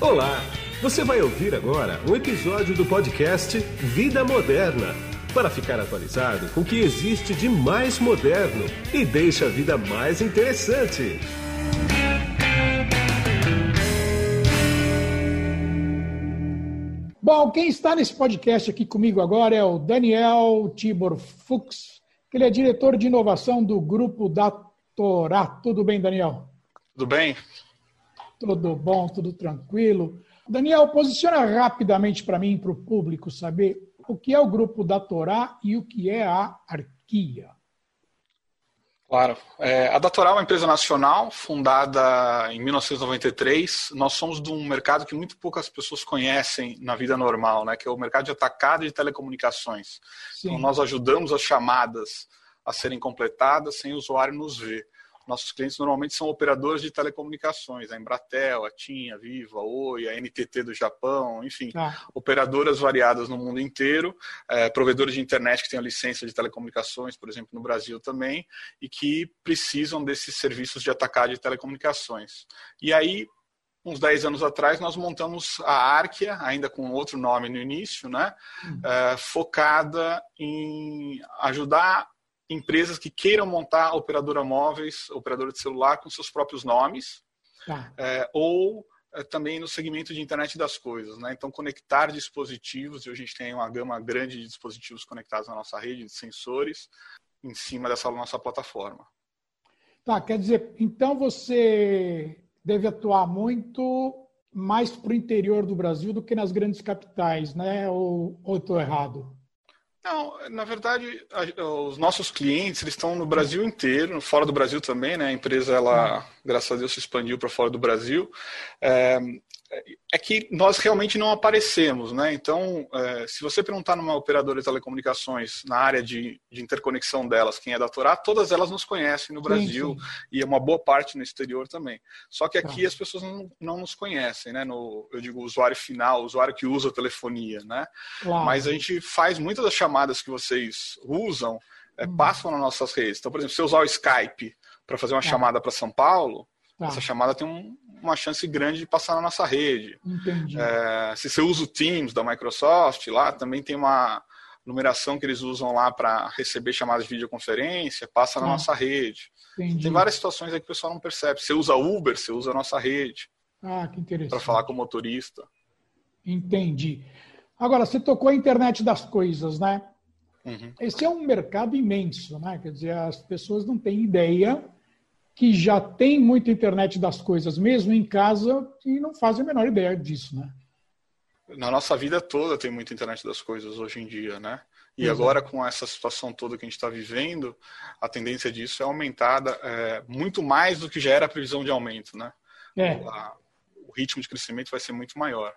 Olá! Você vai ouvir agora um episódio do podcast Vida Moderna para ficar atualizado com o que existe de mais moderno e deixa a vida mais interessante. Bom, quem está nesse podcast aqui comigo agora é o Daniel Tibor Fuchs, que ele é diretor de inovação do grupo da Torá. Tudo bem, Daniel? Tudo bem? Tudo bom, tudo tranquilo. Daniel, posiciona rapidamente para mim, para o público, saber o que é o grupo da Torá e o que é a Arquia. Claro. É, a Datorá é uma empresa nacional fundada em 1993. Nós somos de um mercado que muito poucas pessoas conhecem na vida normal, né, que é o mercado de atacado de telecomunicações. Sim. Então, nós ajudamos as chamadas a serem completadas sem o usuário nos ver. Nossos clientes normalmente são operadores de telecomunicações, a Embratel, a TIM, a Viva, a Oi, a NTT do Japão, enfim, ah. operadoras variadas no mundo inteiro, é, provedores de internet que têm a licença de telecomunicações, por exemplo, no Brasil também, e que precisam desses serviços de atacar de telecomunicações. E aí, uns 10 anos atrás, nós montamos a Arquia, ainda com outro nome no início, né? Uhum. É, focada em ajudar empresas que queiram montar operadora móveis, operadora de celular com seus próprios nomes, tá. é, ou é, também no segmento de internet das coisas, né? Então conectar dispositivos, e hoje a gente tem uma gama grande de dispositivos conectados na nossa rede de sensores em cima dessa nossa plataforma. Tá, quer dizer, então você deve atuar muito mais para o interior do Brasil do que nas grandes capitais, né? Ou estou errado? Não, na verdade, os nossos clientes eles estão no Brasil inteiro, fora do Brasil também, né? A empresa, ela, graças a Deus, se expandiu para fora do Brasil. É, é que nós realmente não aparecemos, né? Então, é, se você perguntar numa operadora de telecomunicações na área de, de interconexão delas, quem é da Torá, todas elas nos conhecem no Brasil sim, sim. e é uma boa parte no exterior também. Só que aqui ah. as pessoas não, não nos conhecem, né? No, eu digo usuário final, usuário que usa telefonia, né? Claro. Mas a gente faz muitas das chamadas que vocês usam, é, hum. passam nas nossas redes. Então, por exemplo, se eu usar o Skype para fazer uma ah. chamada para São Paulo, Tá. Essa chamada tem um, uma chance grande de passar na nossa rede. É, se você usa o Teams da Microsoft, lá também tem uma numeração que eles usam lá para receber chamadas de videoconferência, passa na ah. nossa rede. Entendi. Tem várias situações aí que o pessoal não percebe. Você usa Uber, você usa a nossa rede. Ah, que interessante. Para falar com o motorista. Entendi. Agora, você tocou a internet das coisas, né? Uhum. Esse é um mercado imenso, né? Quer dizer, as pessoas não têm ideia que já tem muita internet das coisas, mesmo em casa, e não fazem a menor ideia disso, né? Na nossa vida toda tem muita internet das coisas hoje em dia, né? E agora, com essa situação toda que a gente está vivendo, a tendência disso é aumentada é, muito mais do que já era a previsão de aumento, né? É. o ritmo de crescimento vai ser muito maior.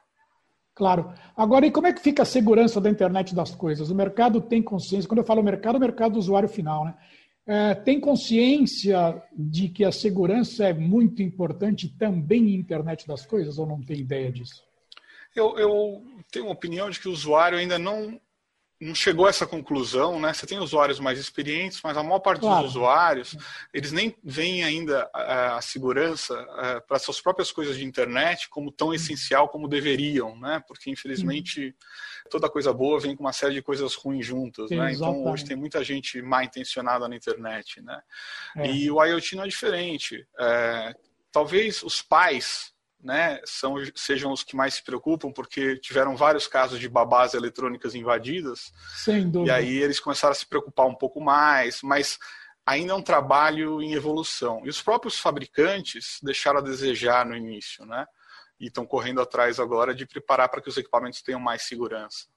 Claro. Agora, e como é que fica a segurança da internet das coisas? O mercado tem consciência, quando eu falo mercado, é o mercado do usuário final, né? É, tem consciência de que a segurança é muito importante também em internet das coisas ou não tem ideia disso? Eu, eu tenho uma opinião de que o usuário ainda não, não chegou a essa conclusão, né? Você tem usuários mais experientes, mas a maior parte claro. dos usuários, eles nem veem ainda a, a segurança a, para suas próprias coisas de internet como tão essencial como deveriam, né? Porque infelizmente toda coisa boa vem com uma série de coisas ruins juntas, né? Então hoje tem muita gente mal intencionada na internet, né? É. E o IoT não é diferente. É, talvez os pais né, são, sejam os que mais se preocupam, porque tiveram vários casos de babás eletrônicas invadidas. Sem dúvida. E aí eles começaram a se preocupar um pouco mais, mas ainda é um trabalho em evolução. E os próprios fabricantes deixaram a desejar no início, né? E estão correndo atrás agora de preparar para que os equipamentos tenham mais segurança.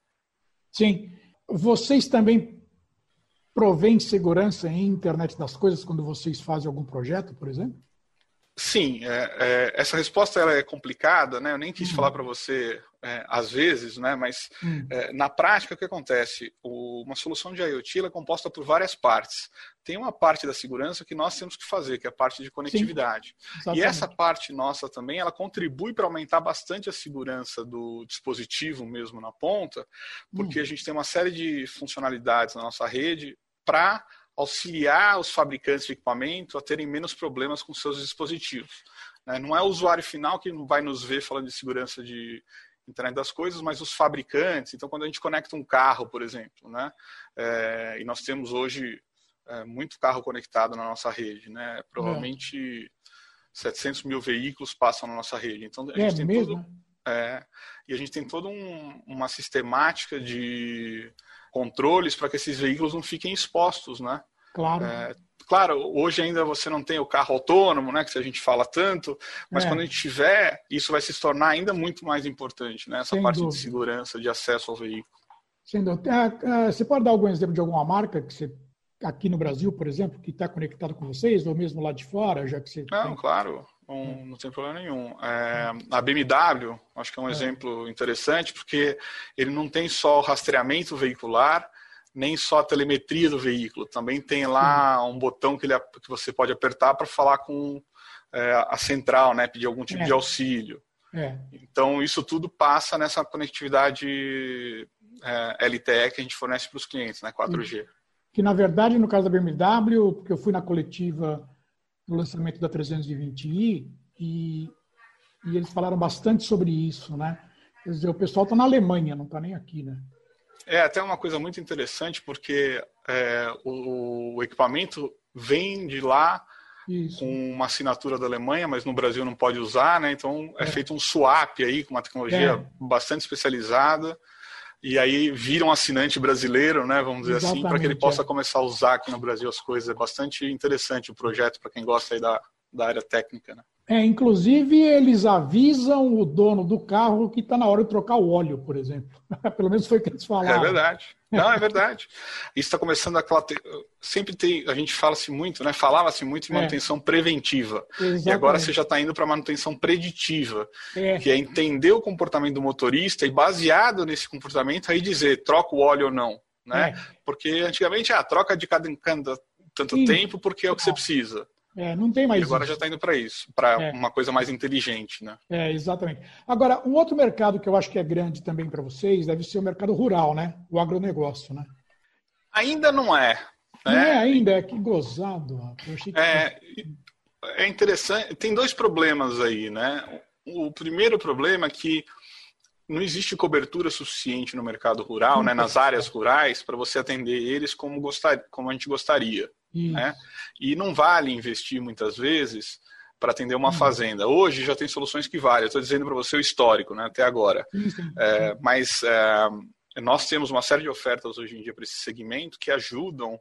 Sim. Vocês também provêm segurança em internet das coisas quando vocês fazem algum projeto, por exemplo? Sim, é, é, essa resposta ela é complicada, né? Eu nem quis uhum. falar para você é, às vezes, né? Mas uhum. na prática o que acontece? O, uma solução de IoT é composta por várias partes. Tem uma parte da segurança que nós temos que fazer, que é a parte de conectividade. e essa parte nossa também, ela contribui para aumentar bastante a segurança do dispositivo mesmo na ponta, porque uhum. a gente tem uma série de funcionalidades na nossa rede para auxiliar os fabricantes de equipamento a terem menos problemas com seus dispositivos. Né? Não é o usuário final que vai nos ver falando de segurança de internet das coisas, mas os fabricantes. Então, quando a gente conecta um carro, por exemplo, né? É, e nós temos hoje é, muito carro conectado na nossa rede, né? Provavelmente é. 700 mil veículos passam na nossa rede. Então, a gente é tem mesmo? todo é, e a gente tem toda um, uma sistemática de controles para que esses veículos não fiquem expostos, né? Claro. É, claro, hoje ainda você não tem o carro autônomo, né, que a gente fala tanto, mas é. quando a gente tiver, isso vai se tornar ainda muito mais importante, né? Essa Sem parte dúvida. de segurança, de acesso ao veículo. Sem dúvida. É, é, você pode dar algum exemplo de alguma marca que você aqui no Brasil, por exemplo, que está conectado com vocês, ou mesmo lá de fora, já que você. Não, tem... claro, não, não tem problema nenhum. É, a BMW, acho que é um é. exemplo interessante, porque ele não tem só o rastreamento veicular, nem só a telemetria do veículo, também tem lá um botão que, ele, que você pode apertar para falar com é, a central, né, pedir algum tipo de é. auxílio. É. Então, isso tudo passa nessa conectividade é, LTE que a gente fornece para os clientes, né, 4G que na verdade no caso da BMW, porque eu fui na coletiva no lançamento da 320i e, e eles falaram bastante sobre isso, né? Quer dizer, o pessoal está na Alemanha, não está nem aqui, né? É até uma coisa muito interessante porque é, o, o, equipamento vem de lá isso. com uma assinatura da Alemanha, mas no Brasil não pode usar, né? Então é, é feito um swap aí com uma tecnologia é. bastante especializada e aí vira um assinante brasileiro, né, vamos dizer Exatamente, assim, para que ele possa é. começar a usar aqui no Brasil as coisas. É bastante interessante o projeto para quem gosta aí da, da área técnica, né? É, inclusive eles avisam o dono do carro que está na hora de trocar o óleo, por exemplo. Pelo menos foi o que eles falaram. É verdade. Não, é verdade. Isso está começando a sempre tem, a gente fala-se muito, né? Falava-se muito em é. manutenção é. preventiva. Exatamente. E agora você já está indo para manutenção preditiva, é. que é entender o comportamento do motorista e baseado nesse comportamento aí dizer troca o óleo ou não, né? É. Porque antigamente a ah, troca de cada, cada tanto Sim. tempo porque é o que você precisa. É, não tem mais. E agora isso. já está indo para isso, para é. uma coisa mais inteligente, né? É, exatamente. Agora, um outro mercado que eu acho que é grande também para vocês deve ser o mercado rural, né? O agronegócio, né? Ainda não é. Né? Não é ainda, é que gozado. Que... É, é interessante. Tem dois problemas aí, né? O primeiro problema é que não existe cobertura suficiente no mercado rural, né, nas áreas rurais, para você atender eles como, gostar, como a gente gostaria. Né? E não vale investir muitas vezes para atender uma uhum. fazenda. Hoje já tem soluções que valem. Estou dizendo para você o histórico, né, até agora. É, mas é, nós temos uma série de ofertas hoje em dia para esse segmento que ajudam,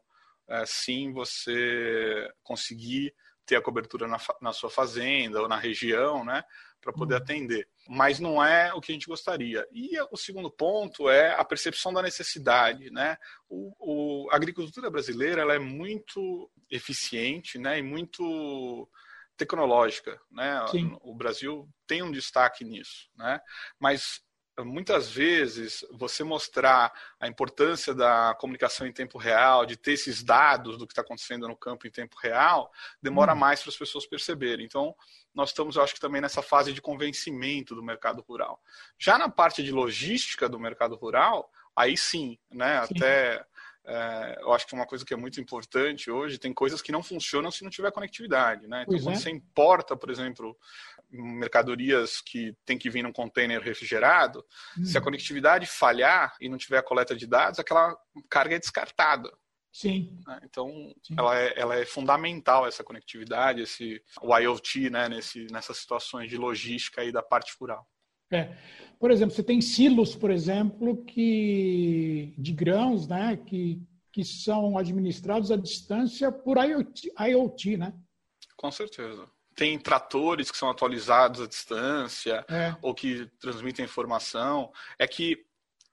é, sim, você conseguir ter a cobertura na, na sua fazenda ou na região, né, para poder uhum. atender. Mas não é o que a gente gostaria. E o segundo ponto é a percepção da necessidade, né? O, o a agricultura brasileira ela é muito eficiente, né, e muito tecnológica, né? Sim. O Brasil tem um destaque nisso, né? Mas muitas vezes você mostrar a importância da comunicação em tempo real, de ter esses dados do que está acontecendo no campo em tempo real, demora hum. mais para as pessoas perceberem. Então, nós estamos, eu acho que também nessa fase de convencimento do mercado rural. Já na parte de logística do mercado rural, aí sim, né? Sim. Até é, eu acho que uma coisa que é muito importante hoje, tem coisas que não funcionam se não tiver conectividade, né? Então, quando é. você importa, por exemplo, mercadorias que tem que vir num container refrigerado, hum. se a conectividade falhar e não tiver a coleta de dados, aquela carga é descartada. Sim. Né? Então, Sim. Ela, é, ela é fundamental, essa conectividade, esse, o IoT, né, nesse, nessas situações de logística aí da parte rural. É. Por exemplo, você tem silos, por exemplo, que de grãos, né, que, que são administrados à distância por IoT, IoT né? Com certeza tem tratores que são atualizados à distância é. ou que transmitem informação. É que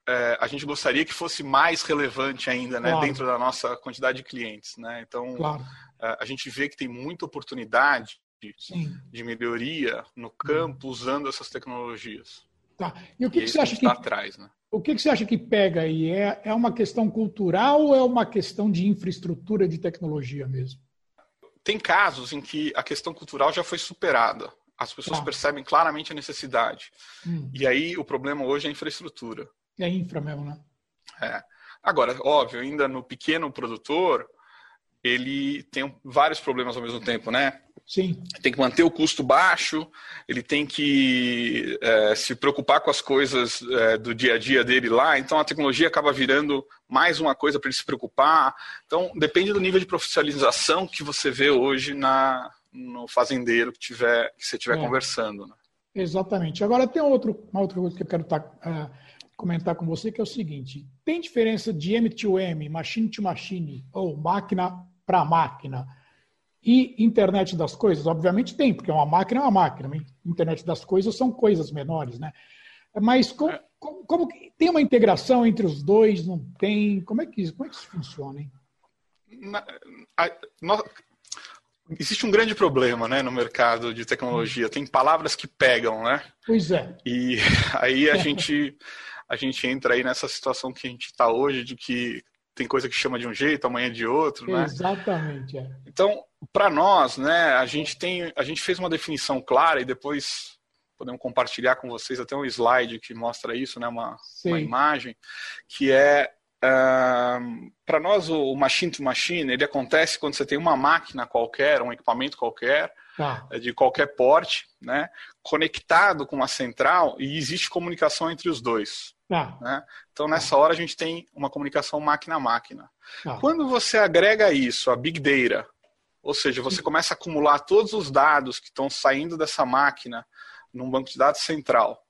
é, a gente gostaria que fosse mais relevante ainda, né, claro. dentro da nossa quantidade de clientes, né? Então, claro. é, a gente vê que tem muita oportunidade Sim. de melhoria no campo usando essas tecnologias. Tá. E o que, e que você acha que está atrás, né? O que, que você acha que pega aí? É, é uma questão cultural ou é uma questão de infraestrutura de tecnologia mesmo? Tem casos em que a questão cultural já foi superada. As pessoas tá. percebem claramente a necessidade. Hum. E aí o problema hoje é a infraestrutura. É infra mesmo, né? É. Agora, óbvio, ainda no pequeno produtor, ele tem vários problemas ao mesmo tempo, né? Sim. Tem que manter o custo baixo, ele tem que é, se preocupar com as coisas é, do dia a dia dele lá, então a tecnologia acaba virando mais uma coisa para ele se preocupar. Então, depende do nível de profissionalização que você vê hoje na, no fazendeiro que, tiver, que você estiver é. conversando. Né? Exatamente. Agora, tem outro, uma outra coisa que eu quero tá, uh, comentar com você, que é o seguinte: tem diferença de M2M, machine to machine, ou máquina para máquina? E internet das coisas, obviamente tem, porque uma máquina é uma máquina. Internet das coisas são coisas menores, né? Mas como, é. como, como tem uma integração entre os dois? Não tem? Como é que, como é que isso funciona? Hein? Na, a, nós, existe um grande problema né, no mercado de tecnologia. Tem palavras que pegam, né? Pois é. E aí a gente a gente entra aí nessa situação que a gente está hoje, de que tem coisa que chama de um jeito, amanhã de outro, né? Exatamente. É. Então, para nós, né, a gente tem, a gente fez uma definição clara e depois podemos compartilhar com vocês até um slide que mostra isso, né, uma, uma imagem, que é uh, para nós o, machine to machine ele acontece quando você tem uma máquina qualquer, um equipamento qualquer ah. de qualquer porte, né, conectado com uma central e existe comunicação entre os dois. Ah. Né? Então, nessa hora, a gente tem uma comunicação máquina a máquina. Ah. Quando você agrega isso a Big Data, ou seja, você começa a acumular todos os dados que estão saindo dessa máquina num banco de dados central,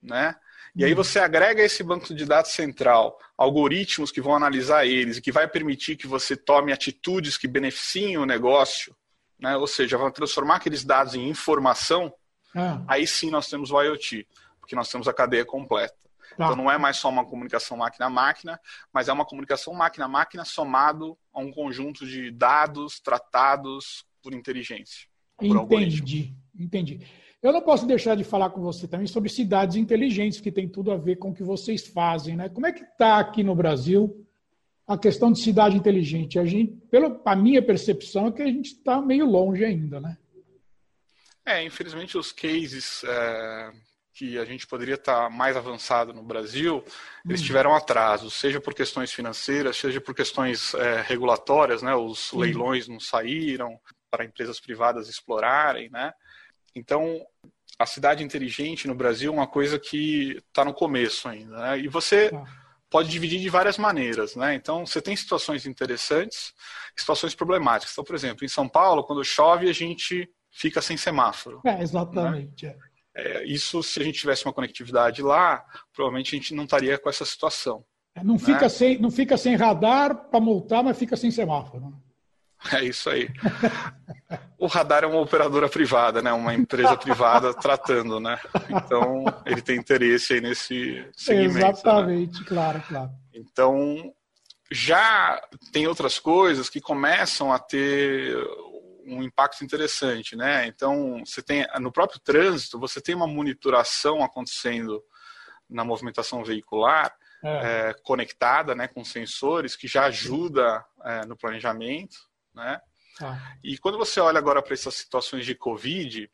né? E aí uhum. você agrega esse banco de dados central algoritmos que vão analisar eles e que vai permitir que você tome atitudes que beneficiem o negócio, né? Ou seja, vão transformar aqueles dados em informação. Ah. Aí sim nós temos o IoT, porque nós temos a cadeia completa. Tá. Então não é mais só uma comunicação máquina a máquina, mas é uma comunicação máquina a máquina somado a um conjunto de dados tratados por inteligência. Por entendi, entendi. Eu não posso deixar de falar com você também sobre cidades inteligentes, que tem tudo a ver com o que vocês fazem, né? Como é que está aqui no Brasil a questão de cidade inteligente? A gente, pela a minha percepção, é que a gente está meio longe ainda, né? É, infelizmente os cases é, que a gente poderia estar mais avançado no Brasil, eles hum. tiveram atrasos, seja por questões financeiras, seja por questões é, regulatórias, né? Os leilões não saíram para empresas privadas explorarem, né? Então, a cidade inteligente no Brasil é uma coisa que está no começo ainda, né? E você tá. pode dividir de várias maneiras, né? Então, você tem situações interessantes, situações problemáticas. Então, por exemplo, em São Paulo, quando chove, a gente fica sem semáforo. É, exatamente. Né? É. É, isso, se a gente tivesse uma conectividade lá, provavelmente a gente não estaria com essa situação. É, não, né? fica sem, não fica sem radar para multar, mas fica sem semáforo. Né? É isso aí. o radar é uma operadora privada, né? Uma empresa privada tratando, né? Então ele tem interesse aí nesse segmento. Né? Exatamente, né? claro, claro. Então já tem outras coisas que começam a ter um impacto interessante, né? Então, você tem no próprio trânsito, você tem uma monitoração acontecendo na movimentação veicular é. É, conectada, né, com sensores que já ajuda é, no planejamento, né? Ah. E quando você olha agora para essas situações de Covid,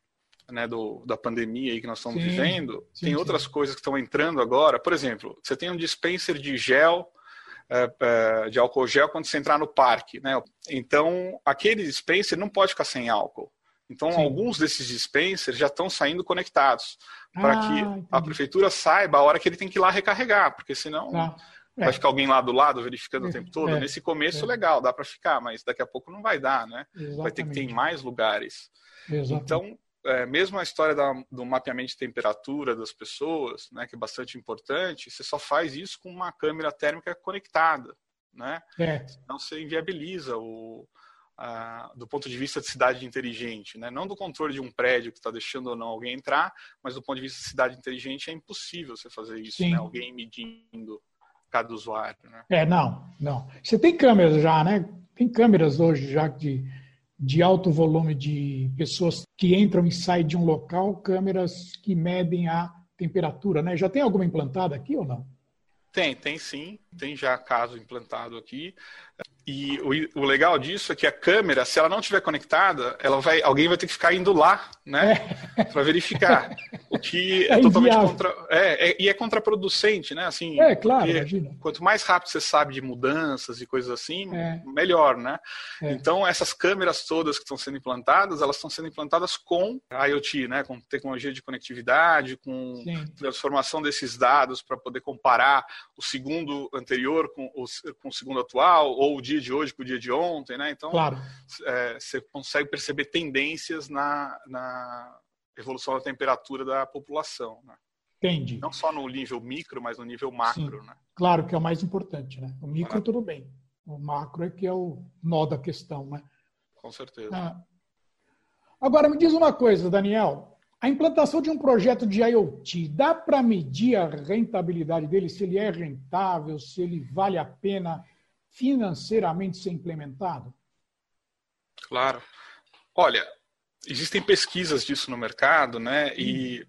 né, do, da pandemia aí que nós estamos sim, vivendo, sim, tem sim. outras coisas que estão entrando agora. Por exemplo, você tem um dispenser de gel de álcool gel quando você entrar no parque, né? Então, aquele dispenser não pode ficar sem álcool. Então, Sim. alguns desses dispensers já estão saindo conectados para ah, que entendi. a prefeitura saiba a hora que ele tem que ir lá recarregar, porque senão ah, é. vai ficar alguém lá do lado verificando o tempo todo. É, Nesse começo, é. legal, dá para ficar, mas daqui a pouco não vai dar, né? Exatamente. Vai ter que ter em mais lugares. Exatamente. Então, é, mesmo a história da, do mapeamento de temperatura das pessoas, né, que é bastante importante, você só faz isso com uma câmera térmica conectada, né? É. Senão você inviabiliza o, a, do ponto de vista de cidade inteligente, né? Não do controle de um prédio que está deixando ou não alguém entrar, mas do ponto de vista de cidade inteligente é impossível você fazer isso, né? Alguém medindo cada usuário, né? É, não, não. Você tem câmeras já, né? Tem câmeras hoje já de de alto volume de pessoas que entram e saem de um local, câmeras que medem a temperatura, né? Já tem alguma implantada aqui ou não? Tem, tem sim, tem já caso implantado aqui. E o, o, legal disso é que a câmera, se ela não estiver conectada, ela vai, alguém vai ter que ficar indo lá, né, é. para verificar. Que é, é totalmente contra, é, é, e é contraproducente, né? Assim, é claro. Quanto mais rápido você sabe de mudanças e coisas assim, é. melhor, né? É. Então essas câmeras todas que estão sendo implantadas, elas estão sendo implantadas com IoT, né? Com tecnologia de conectividade, com Sim. transformação desses dados para poder comparar o segundo anterior com o, com o segundo atual ou o dia de hoje com o dia de ontem, né? Então claro. É, você consegue perceber tendências na, na evolução da temperatura da população. Né? Entendi. Não só no nível micro, mas no nível macro. Né? Claro que é o mais importante. Né? O micro, tudo bem. O macro é que é o nó da questão. Né? Com certeza. Ah. Agora, me diz uma coisa, Daniel. A implantação de um projeto de IoT, dá para medir a rentabilidade dele, se ele é rentável, se ele vale a pena financeiramente ser implementado? Claro. Olha, existem pesquisas disso no mercado, né? E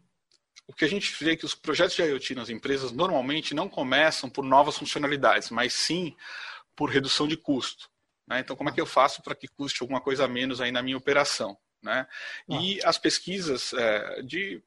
o que a gente vê é que os projetos de IoT nas empresas normalmente não começam por novas funcionalidades, mas sim por redução de custo. Né? Então, como é que eu faço para que custe alguma coisa a menos aí na minha operação? Né? E as pesquisas é, de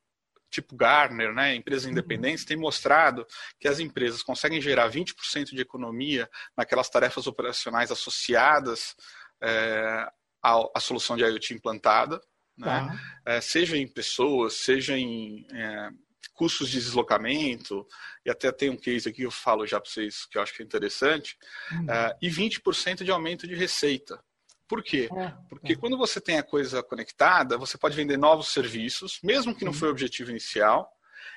tipo Gartner, né, empresas uhum. independentes, têm mostrado que as empresas conseguem gerar 20% de economia naquelas tarefas operacionais associadas é, à, à, solução de IoT implantada, né? Tá. É, seja em pessoas, seja em é, custos de deslocamento, e até tem um case aqui que eu falo já para vocês que eu acho que é interessante, hum. é, e 20% de aumento de receita. Por quê? É, Porque é. quando você tem a coisa conectada, você pode vender novos serviços, mesmo que não foi o objetivo inicial,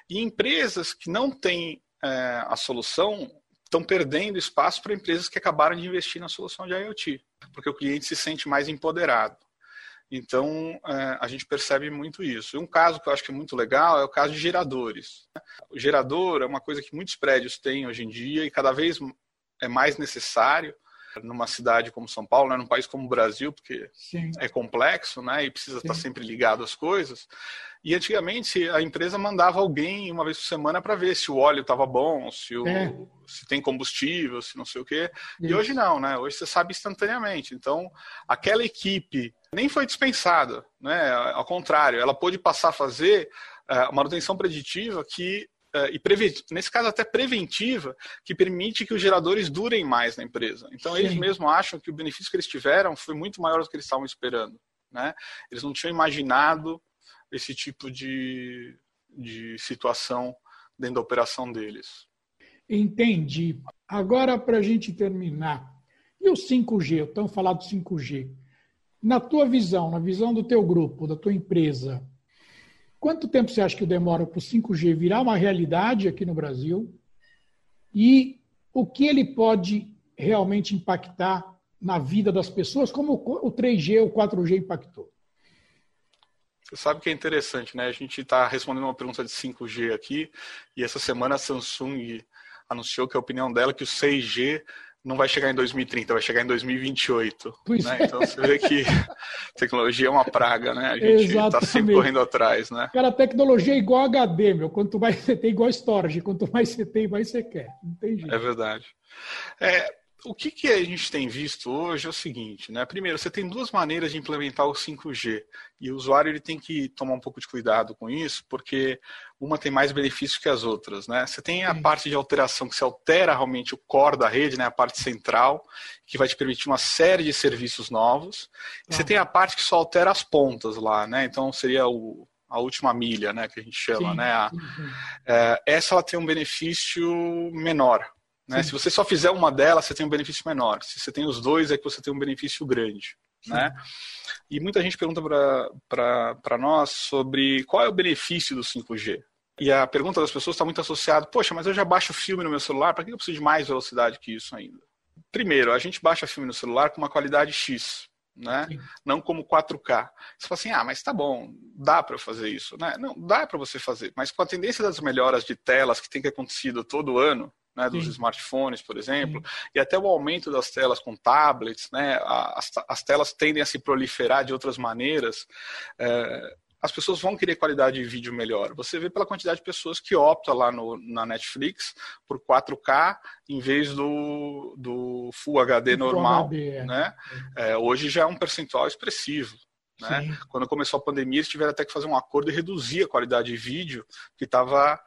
e empresas que não têm é, a solução estão perdendo espaço para empresas que acabaram de investir na solução de IoT, porque o cliente se sente mais empoderado. Então, é, a gente percebe muito isso. E um caso que eu acho que é muito legal é o caso de geradores. O gerador é uma coisa que muitos prédios têm hoje em dia e cada vez é mais necessário numa cidade como São Paulo, né, num país como o Brasil, porque Sim. é complexo né, e precisa Sim. estar sempre ligado às coisas. E antigamente a empresa mandava alguém uma vez por semana para ver se o óleo estava bom, se, o, é. se tem combustível, se não sei o quê. Isso. E hoje não, né? Hoje você sabe instantaneamente. Então, aquela equipe nem foi dispensada, né? Ao contrário, ela pôde passar a fazer uh, manutenção preditiva que uh, e nesse caso até preventiva, que permite que os geradores durem mais na empresa. Então Sim. eles mesmos acham que o benefício que eles tiveram foi muito maior do que eles estavam esperando. Né? Eles não tinham imaginado esse tipo de, de situação dentro da operação deles. Entendi. Agora, para a gente terminar, e o 5G? Estamos falando do 5G. Na tua visão, na visão do teu grupo, da tua empresa, quanto tempo você acha que demora para o 5G virar uma realidade aqui no Brasil? E o que ele pode realmente impactar na vida das pessoas, como o 3G ou o 4G impactou? Você sabe que é interessante, né? A gente está respondendo uma pergunta de 5G aqui, e essa semana a Samsung anunciou que a opinião dela é que o 6G não vai chegar em 2030, vai chegar em 2028. Né? É. Então você vê que tecnologia é uma praga, né? A gente está sempre correndo atrás, né? Cara, a tecnologia é igual HD, meu. Quanto mais você tem, igual storage. Quanto mais você tem, mais você quer. Não tem jeito. É verdade. É, o que, que a gente tem visto hoje é o seguinte, né? Primeiro, você tem duas maneiras de implementar o 5G e o usuário ele tem que tomar um pouco de cuidado com isso, porque uma tem mais benefícios que as outras, né? Você tem a parte de alteração que se altera realmente o core da rede, né? A parte central, que vai te permitir uma série de serviços novos. E você tem a parte que só altera as pontas lá, né? Então seria o, a última milha, né? Que a gente chama, sim, né? A, é, essa ela tem um benefício menor, né? Se você só fizer uma delas, você tem um benefício menor. Se você tem os dois, é que você tem um benefício grande. Né? E muita gente pergunta para nós sobre qual é o benefício do 5G. E a pergunta das pessoas está muito associada, poxa, mas eu já baixo filme no meu celular, para que eu preciso de mais velocidade que isso ainda? Primeiro, a gente baixa filme no celular com uma qualidade X, né? Não como 4K. Você fala assim, ah, mas tá bom, dá para fazer isso, né? Não, dá para você fazer, mas com a tendência das melhoras de telas que tem que acontecido todo ano, né, dos Sim. smartphones, por exemplo, Sim. e até o aumento das telas com tablets, né, as, as telas tendem a se proliferar de outras maneiras, é, as pessoas vão querer qualidade de vídeo melhor. Você vê pela quantidade de pessoas que opta lá no, na Netflix por 4K em vez do, do Full HD normal. HD, é. Né? É, hoje já é um percentual expressivo. Né? Quando começou a pandemia, eles tiveram até que fazer um acordo e reduzir a qualidade de vídeo que estava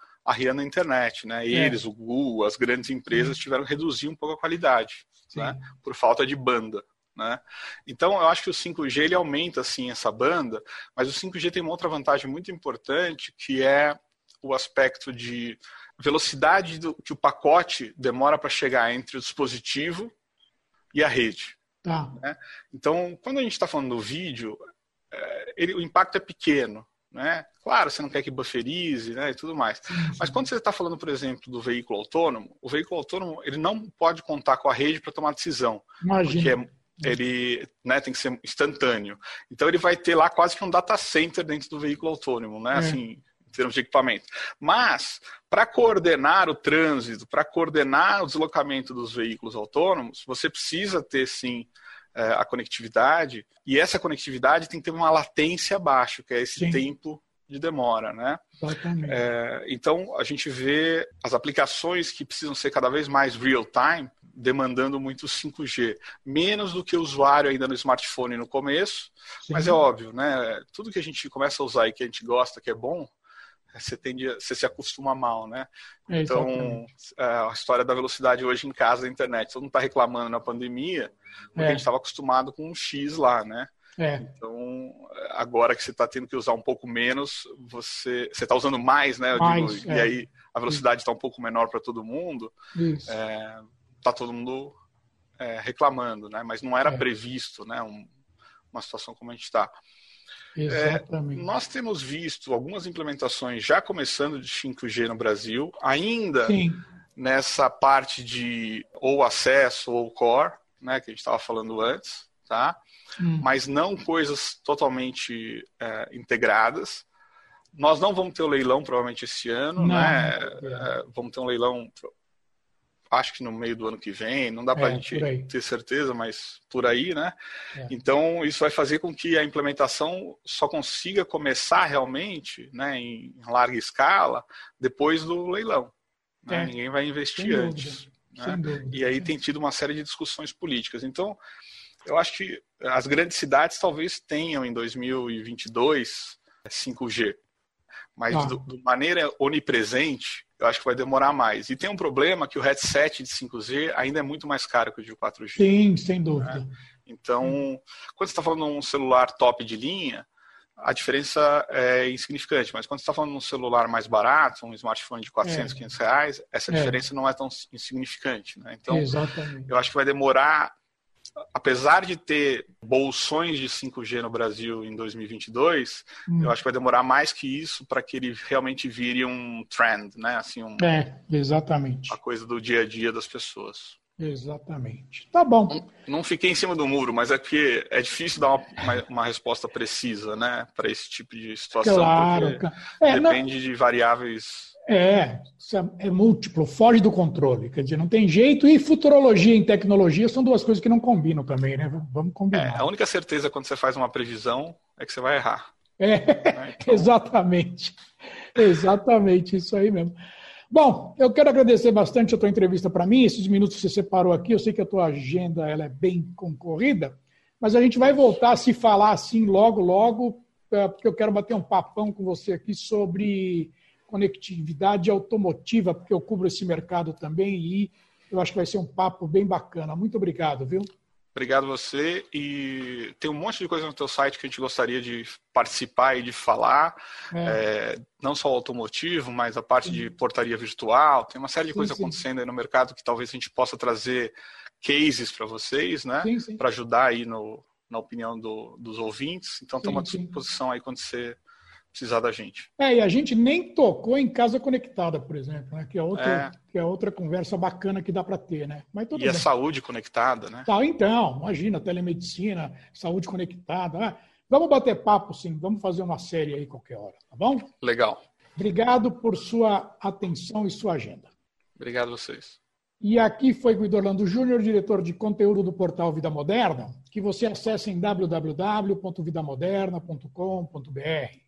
a internet. Né? É. Eles, é. o Google, as grandes empresas tiveram que reduzir um pouco a qualidade, né? por falta de banda. Né? Então, eu acho que o 5G ele aumenta assim essa banda, mas o 5G tem uma outra vantagem muito importante, que é o aspecto de velocidade do, que o pacote demora para chegar entre o dispositivo e a rede. Tá. Né? Então, quando a gente está falando do vídeo, é, ele, o impacto é pequeno. Né? Claro, você não quer que bufferize né, e tudo mais. Mas quando você está falando, por exemplo, do veículo autônomo, o veículo autônomo ele não pode contar com a rede para tomar decisão. Imagina. Porque é, ele né, tem que ser instantâneo. Então ele vai ter lá quase que um data center dentro do veículo autônomo, né? É. Assim, em termos de equipamento. Mas, para coordenar o trânsito, para coordenar o deslocamento dos veículos autônomos, você precisa ter sim a conectividade, e essa conectividade tem que ter uma latência baixa, que é esse sim. tempo de demora, né? É, então a gente vê as aplicações que precisam ser cada vez mais real time demandando muito 5G, menos do que o usuário ainda no smartphone no começo, Sim. mas é óbvio, né? Tudo que a gente começa a usar e que a gente gosta, que é bom, você tende, você se acostuma mal, né? É, então, é, a história da velocidade hoje em casa da internet, todo mundo está reclamando na pandemia, porque é. a gente estava acostumado com um X lá, né? É. Então, agora que você está tendo que usar um pouco menos, você está usando mais, né? Mais, digo, e é. aí a velocidade está um pouco menor para todo mundo. Está todo mundo reclamando, né? Mas não era previsto, né? Um, uma situação como a gente está. Exatamente. É, nós temos visto algumas implementações já começando de 5G no Brasil, ainda Sim. nessa parte de ou acesso ou core, né, que a gente estava falando antes, tá? Hum. Mas não coisas totalmente é, integradas. Nós não vamos ter o leilão provavelmente esse ano, não, né? É. vamos ter um leilão acho que no meio do ano que vem, não dá para a é, gente ter certeza, mas por aí, né? É. Então, isso vai fazer com que a implementação só consiga começar realmente, né, em larga escala, depois do leilão. Né? É. Ninguém vai investir antes. Né? E aí tem tido uma série de discussões políticas. Então, eu acho que as grandes cidades talvez tenham em 2022 5G, mas ah. de maneira onipresente, eu acho que vai demorar mais. E tem um problema que o headset de 5G ainda é muito mais caro que o de 4G. Sim, sem dúvida. Né? Então, hum. quando você está falando de um celular top de linha, a diferença é insignificante. Mas quando você está falando de um celular mais barato, um smartphone de 400, é. 500 reais, essa é. diferença não é tão insignificante. Né? Então, Exatamente. eu acho que vai demorar apesar de ter bolsões de 5G no Brasil em 2022, hum. eu acho que vai demorar mais que isso para que ele realmente vire um trend, né? Assim, um, é, exatamente. A coisa do dia a dia das pessoas. Exatamente. Tá bom. Não, não, fiquei em cima do muro, mas é que é difícil dar uma, uma, uma resposta precisa, né, para esse tipo de situação. Claro. É, depende não... de variáveis é, é múltiplo, foge do controle. Quer dizer, não tem jeito. E futurologia e tecnologia são duas coisas que não combinam também, né? Vamos combinar. É, a única certeza quando você faz uma previsão é que você vai errar. É, né? então... exatamente. Exatamente, isso aí mesmo. Bom, eu quero agradecer bastante a tua entrevista para mim. Esses minutos que você separou aqui, eu sei que a tua agenda ela é bem concorrida, mas a gente vai voltar a se falar assim logo, logo, é, porque eu quero bater um papão com você aqui sobre conectividade automotiva, porque eu cubro esse mercado também e eu acho que vai ser um papo bem bacana. Muito obrigado, viu? Obrigado você. E tem um monte de coisa no teu site que a gente gostaria de participar e de falar. É. É, não só o automotivo, mas a parte sim. de portaria virtual. Tem uma série de coisas acontecendo aí no mercado que talvez a gente possa trazer cases para vocês, né? Para ajudar aí no, na opinião do, dos ouvintes. Então, estamos à disposição aí quando você precisar da gente. É, e a gente nem tocou em casa conectada, por exemplo, né? que, é outra, é. que é outra conversa bacana que dá para ter, né? Mas tudo e bem. a saúde conectada, né? Tá, então, imagina, telemedicina, saúde conectada. Né? Vamos bater papo, sim, vamos fazer uma série aí qualquer hora, tá bom? Legal. Obrigado por sua atenção e sua agenda. Obrigado a vocês. E aqui foi Guido Orlando Júnior, diretor de conteúdo do portal Vida Moderna, que você acessa em www.vidamoderna.com.br.